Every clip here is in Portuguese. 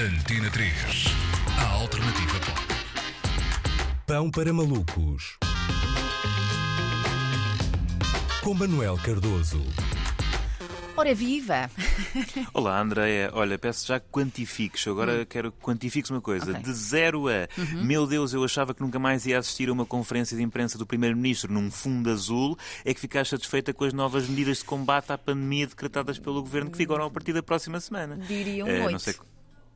Antena 3. A alternativa pop. Pão para malucos. Com Manuel Cardoso. Ora viva! Olá, Andréia. Olha, peço já que quantifiques. Agora quero que quantifiques uma coisa. Ok. De 0 a, meu Deus, eu achava que nunca mais ia assistir a uma conferência de imprensa do Primeiro-Ministro num fundo azul, é que ficaste satisfeita com as novas medidas de combate à pandemia decretadas pelo Governo que vigoram a partir da próxima semana. Diria um Eh, oito. não sei-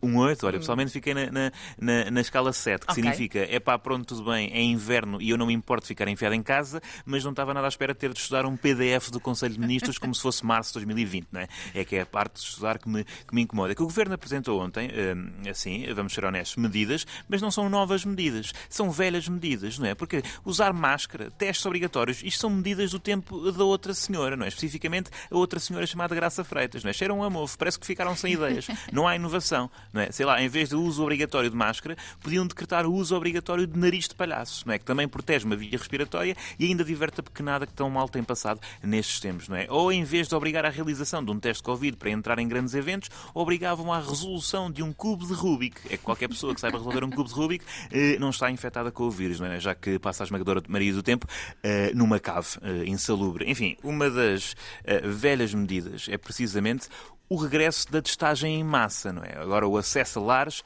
Um 8, olha, pessoalmente fiquei na, na, na, na escala 7, que Ok. significa é pá, pronto, tudo bem, é inverno e eu não me importo de ficar enfiado em casa, mas não estava nada à espera de ter de estudar um PDF do Conselho de Ministros como se fosse março de 2020, não é? É que é a parte de estudar que me, que me incomoda. Que o Governo apresentou ontem, hum, assim, vamos ser honestos, medidas, mas não são novas medidas, são velhas medidas, não é? Porque usar máscara, testes obrigatórios, isto são medidas do tempo da outra senhora, não é? Especificamente a outra senhora chamada Graça Freitas, não é? Cheiram a mofo, parece que ficaram sem ideias. Não há inovação, não é? Sei lá, em vez de uso obrigatório de máscara, podiam decretar o uso obrigatório de nariz de palhaço, não é? Que também protege uma via respiratória e ainda diverte a pequenada que tão mal tem passado nestes tempos, não é? Ou em vez de obrigar à realização de um teste Covid para entrar em grandes eventos, obrigavam à resolução de um cubo de Rubik. É que qualquer pessoa que saiba resolver um cubo de Rubik eh, não está infectada com o vírus, não é? Já que passa a esmagadora Maria do Tempo eh, numa cave eh, insalubre. Enfim, uma das eh, velhas medidas é precisamente o regresso da testagem em massa, não é? Agora o acesso a lares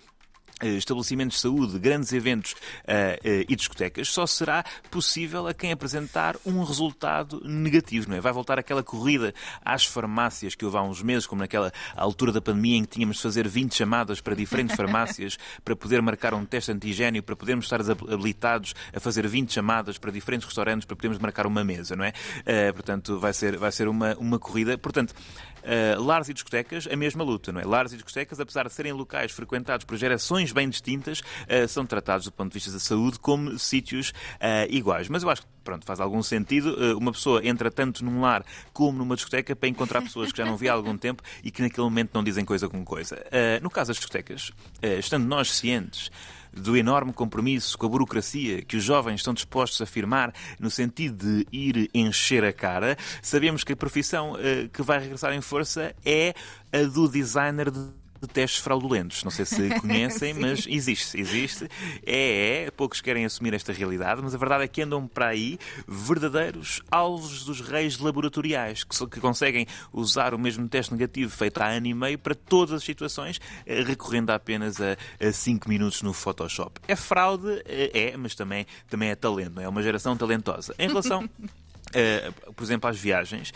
estabelecimentos de saúde, grandes eventos eh, eh, e discotecas, só será possível a quem apresentar um resultado negativo, não é? Vai voltar aquela corrida às farmácias que houve há uns meses, como naquela altura da pandemia em que tínhamos de fazer 20 chamadas para diferentes farmácias para poder marcar um teste antigénio, para podermos estar habilitados a fazer 20 chamadas para diferentes restaurantes para podermos marcar uma mesa, não é? Eh, portanto, vai ser, vai ser uma, uma corrida. Portanto, Uh, lares e discotecas, a mesma luta, não é? Lares e discotecas, apesar de serem locais frequentados por gerações bem distintas, uh, são tratados do ponto de vista da saúde como sítios uh, iguais. Mas eu acho que, pronto, faz algum sentido. Uh, uma pessoa entra tanto num lar como numa discoteca para encontrar pessoas que já não via há algum tempo e que naquele momento não dizem coisa com coisa. Uh, no caso das discotecas, uh, estando nós cientes do enorme compromisso com a burocracia que os jovens estão dispostos a firmar no sentido de ir encher a cara, sabemos que a profissão eh, que vai regressar em força é a do designer de de testes fraudulentos. Não sei se conhecem, mas existe, existe. É, é, poucos querem assumir esta realidade, mas a verdade é que andam para aí verdadeiros alvos dos reis laboratoriais, que, que conseguem usar o mesmo teste negativo feito há ano e meio para todas as situações, eh, recorrendo apenas a 5 minutos no Photoshop. É fraude, eh, é, mas também, também é talento, não é? É uma geração talentosa. Em relação Uh, por exemplo, às viagens,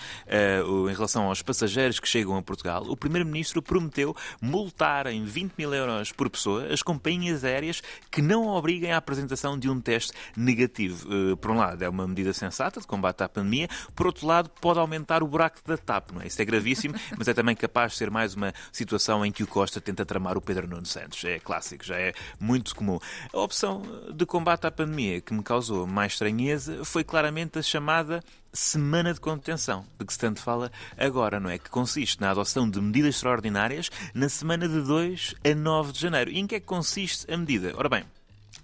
o- em relação aos passageiros que chegam a Portugal, o Primeiro-Ministro prometeu multar em 20 mil euros por pessoa as companhias aéreas que não obriguem à apresentação de um teste negativo. Uh, por um lado, é uma medida sensata de combate à pandemia, por outro lado, pode aumentar o buraco da TAP, não é? Isso é gravíssimo, mas é também capaz de ser mais uma situação em que o Costa tenta tramar o Pedro Nuno Santos. É clássico, já é muito comum. A opção de combate à pandemia que me causou mais estranheza foi claramente a chamada Semana de Contenção, de que se tanto fala agora, não é? Que consiste na adoção de medidas extraordinárias na semana de 2 a 9 de janeiro. E em que é que consiste a medida? Ora bem,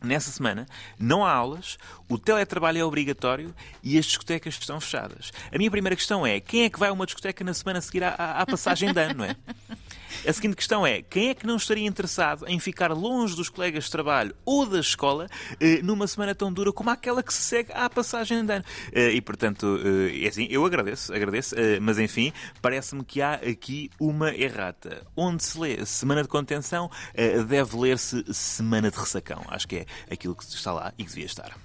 Nessa semana não há aulas, o teletrabalho é obrigatório e as discotecas estão fechadas. A minha primeira questão é: quem é que vai a uma discoteca na semana a seguir à, à- passagem de ano, não é? A seguinte questão é: quem é que não estaria interessado em ficar longe dos colegas de trabalho ou da escola eh, numa semana tão dura como aquela que se segue à passagem de ano? Eh, e portanto, eh, é assim, eu agradeço, agradeço, mas enfim, parece-me que há aqui uma errata. Onde se lê semana de contenção, deve ler-se semana de ressacão. Acho que é aquilo que está lá e que devia estar.